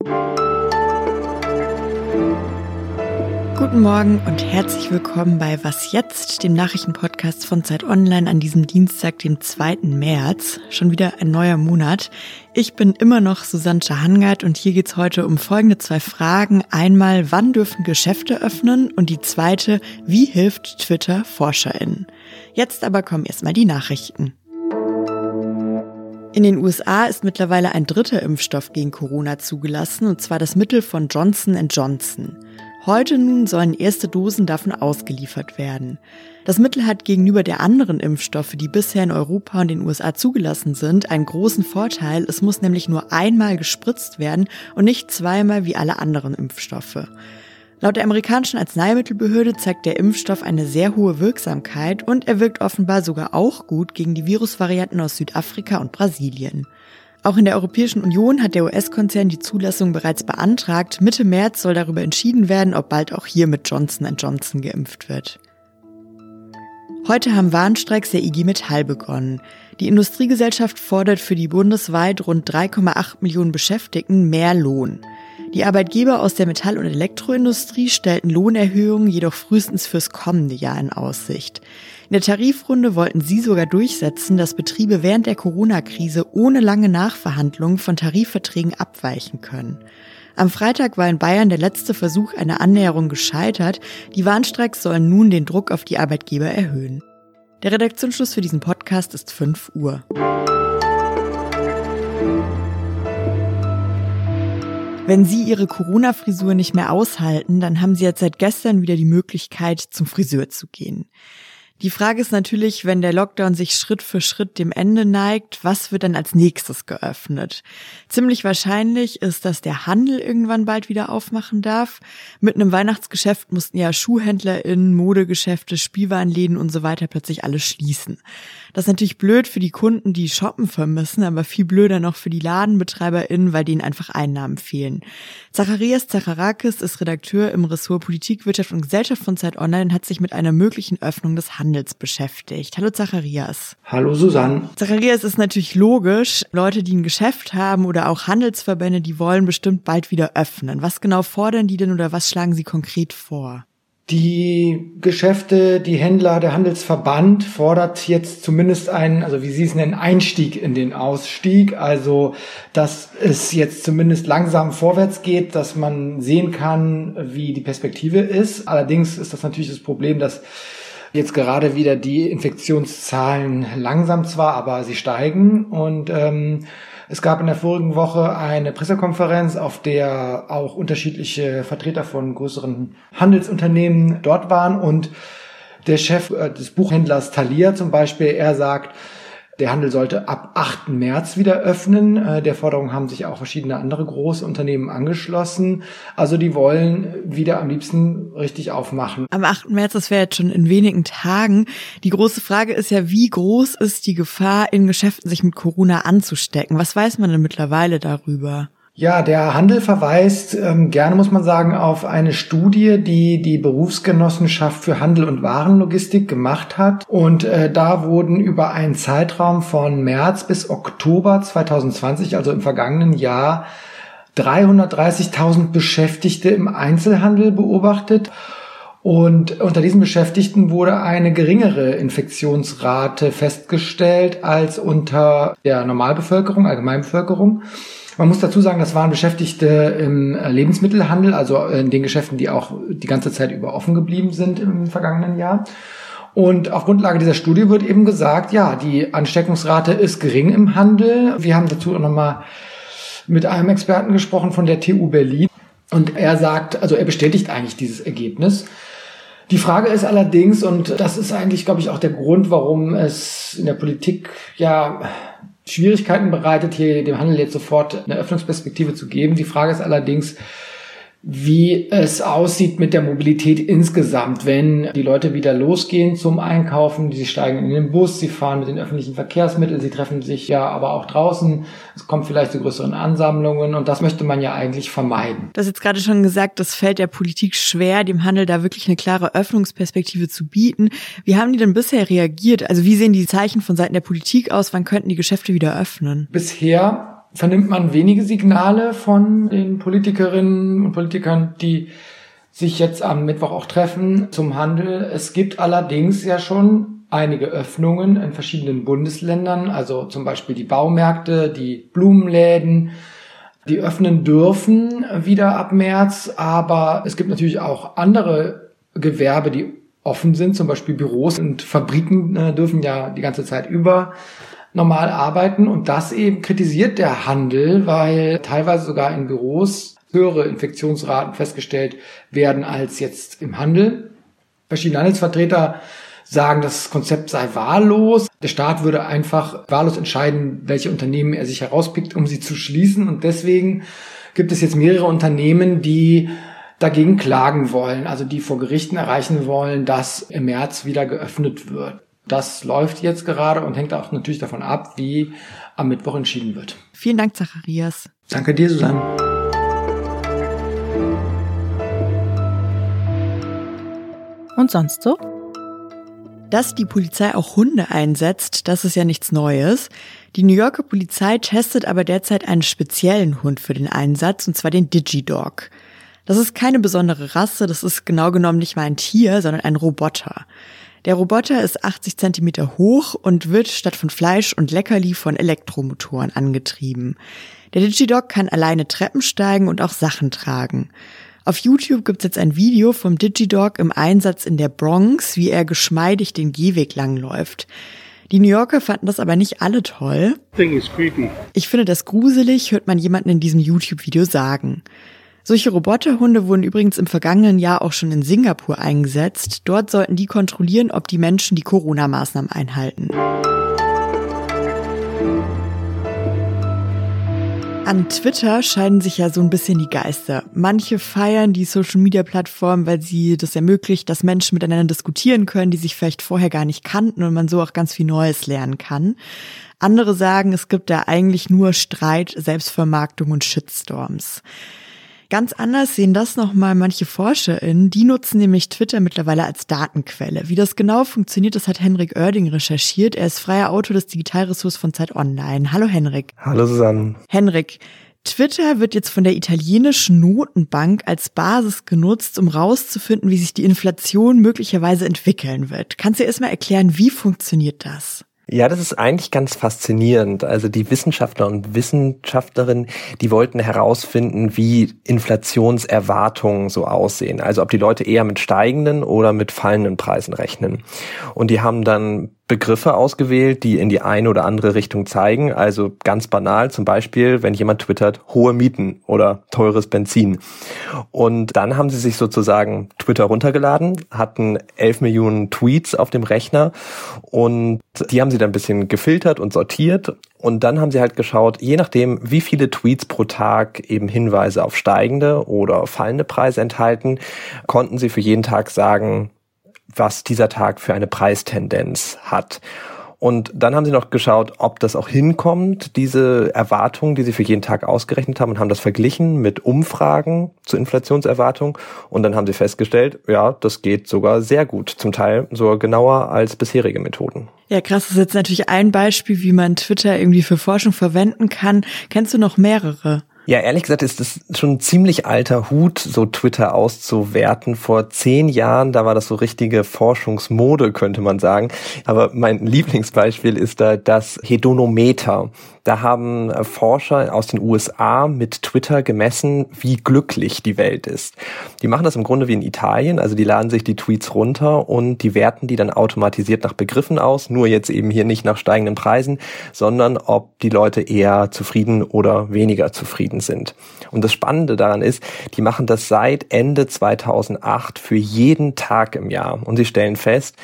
Guten Morgen und herzlich willkommen bei Was jetzt, dem Nachrichtenpodcast von Zeit Online an diesem Dienstag, dem 2. März. Schon wieder ein neuer Monat. Ich bin immer noch Susanne Hangard und hier geht's heute um folgende zwei Fragen. Einmal, wann dürfen Geschäfte öffnen? Und die zweite, wie hilft Twitter ForscherInnen? Jetzt aber kommen erstmal die Nachrichten. In den USA ist mittlerweile ein dritter Impfstoff gegen Corona zugelassen, und zwar das Mittel von Johnson Johnson. Heute nun sollen erste Dosen davon ausgeliefert werden. Das Mittel hat gegenüber der anderen Impfstoffe, die bisher in Europa und den USA zugelassen sind, einen großen Vorteil. Es muss nämlich nur einmal gespritzt werden und nicht zweimal wie alle anderen Impfstoffe. Laut der amerikanischen Arzneimittelbehörde zeigt der Impfstoff eine sehr hohe Wirksamkeit und er wirkt offenbar sogar auch gut gegen die Virusvarianten aus Südafrika und Brasilien. Auch in der Europäischen Union hat der US-Konzern die Zulassung bereits beantragt. Mitte März soll darüber entschieden werden, ob bald auch hier mit Johnson Johnson geimpft wird. Heute haben Warnstreiks der IG Metall begonnen. Die Industriegesellschaft fordert für die bundesweit rund 3,8 Millionen Beschäftigten mehr Lohn. Die Arbeitgeber aus der Metall- und Elektroindustrie stellten Lohnerhöhungen jedoch frühestens fürs kommende Jahr in Aussicht. In der Tarifrunde wollten sie sogar durchsetzen, dass Betriebe während der Corona-Krise ohne lange Nachverhandlungen von Tarifverträgen abweichen können. Am Freitag war in Bayern der letzte Versuch einer Annäherung gescheitert. Die Warnstreiks sollen nun den Druck auf die Arbeitgeber erhöhen. Der Redaktionsschluss für diesen Podcast ist 5 Uhr. Wenn Sie Ihre Corona-Frisur nicht mehr aushalten, dann haben Sie jetzt seit gestern wieder die Möglichkeit, zum Friseur zu gehen. Die Frage ist natürlich, wenn der Lockdown sich Schritt für Schritt dem Ende neigt, was wird dann als nächstes geöffnet? Ziemlich wahrscheinlich ist, dass der Handel irgendwann bald wieder aufmachen darf. Mit einem Weihnachtsgeschäft mussten ja SchuhhändlerInnen, Modegeschäfte, Spielwarenläden und so weiter plötzlich alles schließen. Das ist natürlich blöd für die Kunden, die shoppen vermissen, aber viel blöder noch für die LadenbetreiberInnen, weil denen einfach Einnahmen fehlen. Zacharias Zacharakis ist Redakteur im Ressort Politik, Wirtschaft und Gesellschaft von Zeit Online und hat sich mit einer möglichen Öffnung des Handels Handels beschäftigt. Hallo Zacharias. Hallo Susanne. Zacharias ist natürlich logisch. Leute, die ein Geschäft haben oder auch Handelsverbände, die wollen bestimmt bald wieder öffnen. Was genau fordern die denn oder was schlagen sie konkret vor? Die Geschäfte, die Händler, der Handelsverband fordert jetzt zumindest einen, also wie Sie es nennen, Einstieg in den Ausstieg. Also, dass es jetzt zumindest langsam vorwärts geht, dass man sehen kann, wie die Perspektive ist. Allerdings ist das natürlich das Problem, dass jetzt gerade wieder die Infektionszahlen langsam zwar, aber sie steigen. Und ähm, es gab in der vorigen Woche eine Pressekonferenz, auf der auch unterschiedliche Vertreter von größeren Handelsunternehmen dort waren. Und der Chef äh, des Buchhändlers Thalia zum Beispiel, er sagt, der Handel sollte ab 8. März wieder öffnen. Äh, der Forderung haben sich auch verschiedene andere große Unternehmen angeschlossen. Also die wollen wieder am liebsten richtig aufmachen. Am 8. März, das wäre jetzt schon in wenigen Tagen. Die große Frage ist ja, wie groß ist die Gefahr, in Geschäften sich mit Corona anzustecken? Was weiß man denn mittlerweile darüber? Ja, der Handel verweist ähm, gerne, muss man sagen, auf eine Studie, die die Berufsgenossenschaft für Handel und Warenlogistik gemacht hat. Und äh, da wurden über einen Zeitraum von März bis Oktober 2020, also im vergangenen Jahr, 330.000 Beschäftigte im Einzelhandel beobachtet. Und unter diesen Beschäftigten wurde eine geringere Infektionsrate festgestellt als unter der Normalbevölkerung, Allgemeinbevölkerung. Man muss dazu sagen, das waren Beschäftigte im Lebensmittelhandel, also in den Geschäften, die auch die ganze Zeit über offen geblieben sind im vergangenen Jahr. Und auf Grundlage dieser Studie wird eben gesagt, ja, die Ansteckungsrate ist gering im Handel. Wir haben dazu auch nochmal mit einem Experten gesprochen von der TU Berlin. Und er sagt, also er bestätigt eigentlich dieses Ergebnis. Die Frage ist allerdings, und das ist eigentlich, glaube ich, auch der Grund, warum es in der Politik ja Schwierigkeiten bereitet, hier dem Handel jetzt sofort eine Öffnungsperspektive zu geben. Die Frage ist allerdings, wie es aussieht mit der Mobilität insgesamt, wenn die Leute wieder losgehen zum Einkaufen, sie steigen in den Bus, sie fahren mit den öffentlichen Verkehrsmitteln, sie treffen sich ja aber auch draußen, es kommt vielleicht zu größeren Ansammlungen und das möchte man ja eigentlich vermeiden. Du hast jetzt gerade schon gesagt, das fällt der Politik schwer, dem Handel da wirklich eine klare Öffnungsperspektive zu bieten. Wie haben die denn bisher reagiert? Also wie sehen die Zeichen von Seiten der Politik aus? Wann könnten die Geschäfte wieder öffnen? Bisher vernimmt man wenige Signale von den Politikerinnen und Politikern, die sich jetzt am Mittwoch auch treffen zum Handel. Es gibt allerdings ja schon einige Öffnungen in verschiedenen Bundesländern, also zum Beispiel die Baumärkte, die Blumenläden, die öffnen dürfen wieder ab März, aber es gibt natürlich auch andere Gewerbe, die offen sind, zum Beispiel Büros und Fabriken äh, dürfen ja die ganze Zeit über normal arbeiten und das eben kritisiert der Handel, weil teilweise sogar in Büros höhere Infektionsraten festgestellt werden als jetzt im Handel. Verschiedene Handelsvertreter sagen, das Konzept sei wahllos. Der Staat würde einfach wahllos entscheiden, welche Unternehmen er sich herauspickt, um sie zu schließen. Und deswegen gibt es jetzt mehrere Unternehmen, die dagegen klagen wollen, also die vor Gerichten erreichen wollen, dass im März wieder geöffnet wird. Das läuft jetzt gerade und hängt auch natürlich davon ab, wie am Mittwoch entschieden wird. Vielen Dank, Zacharias. Danke dir, Susanne. Und sonst so? Dass die Polizei auch Hunde einsetzt, das ist ja nichts Neues. Die New Yorker Polizei testet aber derzeit einen speziellen Hund für den Einsatz, und zwar den Digidog. Das ist keine besondere Rasse, das ist genau genommen nicht mal ein Tier, sondern ein Roboter. Der Roboter ist 80 Zentimeter hoch und wird statt von Fleisch und Leckerli von Elektromotoren angetrieben. Der Digidog kann alleine Treppen steigen und auch Sachen tragen. Auf YouTube gibt's jetzt ein Video vom Digidog im Einsatz in der Bronx, wie er geschmeidig den Gehweg langläuft. Die New Yorker fanden das aber nicht alle toll. Ich finde das gruselig, hört man jemanden in diesem YouTube-Video sagen. Solche Roboterhunde wurden übrigens im vergangenen Jahr auch schon in Singapur eingesetzt. Dort sollten die kontrollieren, ob die Menschen die Corona-Maßnahmen einhalten. An Twitter scheiden sich ja so ein bisschen die Geister. Manche feiern die Social-Media-Plattform, weil sie das ermöglicht, dass Menschen miteinander diskutieren können, die sich vielleicht vorher gar nicht kannten und man so auch ganz viel Neues lernen kann. Andere sagen, es gibt da eigentlich nur Streit, Selbstvermarktung und Shitstorms. Ganz anders sehen das nochmal manche ForscherInnen. Die nutzen nämlich Twitter mittlerweile als Datenquelle. Wie das genau funktioniert, das hat Henrik Oerding recherchiert. Er ist freier Autor des Digitalressorts von Zeit Online. Hallo Henrik. Hallo Susanne. Henrik, Twitter wird jetzt von der italienischen Notenbank als Basis genutzt, um rauszufinden, wie sich die Inflation möglicherweise entwickeln wird. Kannst du erstmal erklären, wie funktioniert das? Ja, das ist eigentlich ganz faszinierend. Also die Wissenschaftler und Wissenschaftlerinnen, die wollten herausfinden, wie Inflationserwartungen so aussehen. Also ob die Leute eher mit steigenden oder mit fallenden Preisen rechnen. Und die haben dann Begriffe ausgewählt, die in die eine oder andere Richtung zeigen. Also ganz banal, zum Beispiel, wenn jemand twittert, hohe Mieten oder teures Benzin. Und dann haben sie sich sozusagen Twitter runtergeladen, hatten 11 Millionen Tweets auf dem Rechner und die haben sie dann ein bisschen gefiltert und sortiert. Und dann haben sie halt geschaut, je nachdem, wie viele Tweets pro Tag eben Hinweise auf steigende oder fallende Preise enthalten, konnten sie für jeden Tag sagen, was dieser Tag für eine Preistendenz hat. Und dann haben sie noch geschaut, ob das auch hinkommt, diese Erwartungen, die sie für jeden Tag ausgerechnet haben und haben das verglichen mit Umfragen zur Inflationserwartung. Und dann haben sie festgestellt, ja, das geht sogar sehr gut, zum Teil sogar genauer als bisherige Methoden. Ja, krass, das ist jetzt natürlich ein Beispiel, wie man Twitter irgendwie für Forschung verwenden kann. Kennst du noch mehrere? Ja, ehrlich gesagt ist das schon ein ziemlich alter Hut, so Twitter auszuwerten. Vor zehn Jahren, da war das so richtige Forschungsmode, könnte man sagen. Aber mein Lieblingsbeispiel ist da das Hedonometer. Da haben äh, Forscher aus den USA mit Twitter gemessen, wie glücklich die Welt ist. Die machen das im Grunde wie in Italien, also die laden sich die Tweets runter und die werten die dann automatisiert nach Begriffen aus, nur jetzt eben hier nicht nach steigenden Preisen, sondern ob die Leute eher zufrieden oder weniger zufrieden sind. Und das Spannende daran ist, die machen das seit Ende 2008 für jeden Tag im Jahr und sie stellen fest,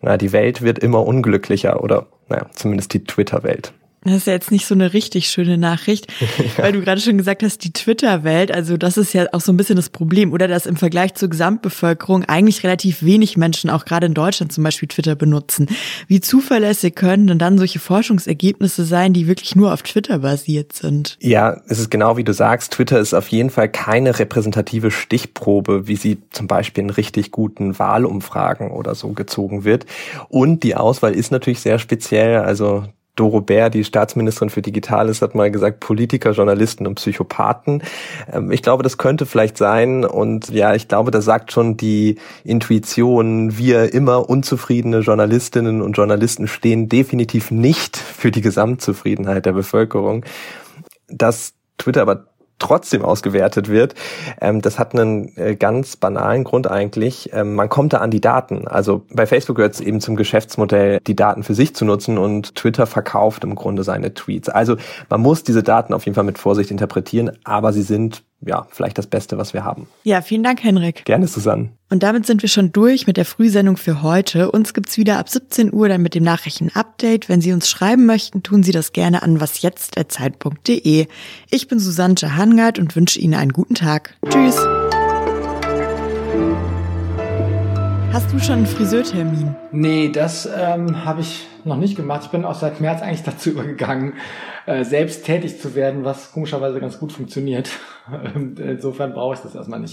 na, die Welt wird immer unglücklicher oder naja, zumindest die Twitter-Welt. Das ist ja jetzt nicht so eine richtig schöne Nachricht, ja. weil du gerade schon gesagt hast, die Twitter-Welt, also das ist ja auch so ein bisschen das Problem, oder dass im Vergleich zur Gesamtbevölkerung eigentlich relativ wenig Menschen, auch gerade in Deutschland zum Beispiel, Twitter benutzen. Wie zuverlässig können denn dann solche Forschungsergebnisse sein, die wirklich nur auf Twitter basiert sind? Ja, es ist genau wie du sagst, Twitter ist auf jeden Fall keine repräsentative Stichprobe, wie sie zum Beispiel in richtig guten Wahlumfragen oder so gezogen wird. Und die Auswahl ist natürlich sehr speziell, also Doro Bär, die Staatsministerin für Digitales, hat mal gesagt, Politiker, Journalisten und Psychopathen. Ähm, ich glaube, das könnte vielleicht sein. Und ja, ich glaube, das sagt schon die Intuition. Wir immer unzufriedene Journalistinnen und Journalisten stehen definitiv nicht für die Gesamtzufriedenheit der Bevölkerung. Dass Twitter aber trotzdem ausgewertet wird. Ähm, das hat einen äh, ganz banalen Grund eigentlich. Ähm, man kommt da an die Daten. Also bei Facebook gehört es eben zum Geschäftsmodell, die Daten für sich zu nutzen und Twitter verkauft im Grunde seine Tweets. Also man muss diese Daten auf jeden Fall mit Vorsicht interpretieren, aber sie sind ja, vielleicht das Beste, was wir haben. Ja, vielen Dank, Henrik. Gerne, Susanne. Und damit sind wir schon durch mit der Frühsendung für heute. Uns gibt's wieder ab 17 Uhr dann mit dem Nachrichten-Update. Wenn Sie uns schreiben möchten, tun Sie das gerne an wasjetzt.zeit.de. Ich bin Susanne Jahangard und wünsche Ihnen einen guten Tag. Tschüss. Hast du schon einen Friseurtermin? Nee, das ähm, habe ich noch nicht gemacht. Ich bin auch seit März eigentlich dazu übergegangen, äh, selbst tätig zu werden, was komischerweise ganz gut funktioniert. Insofern brauche ich das erstmal nicht.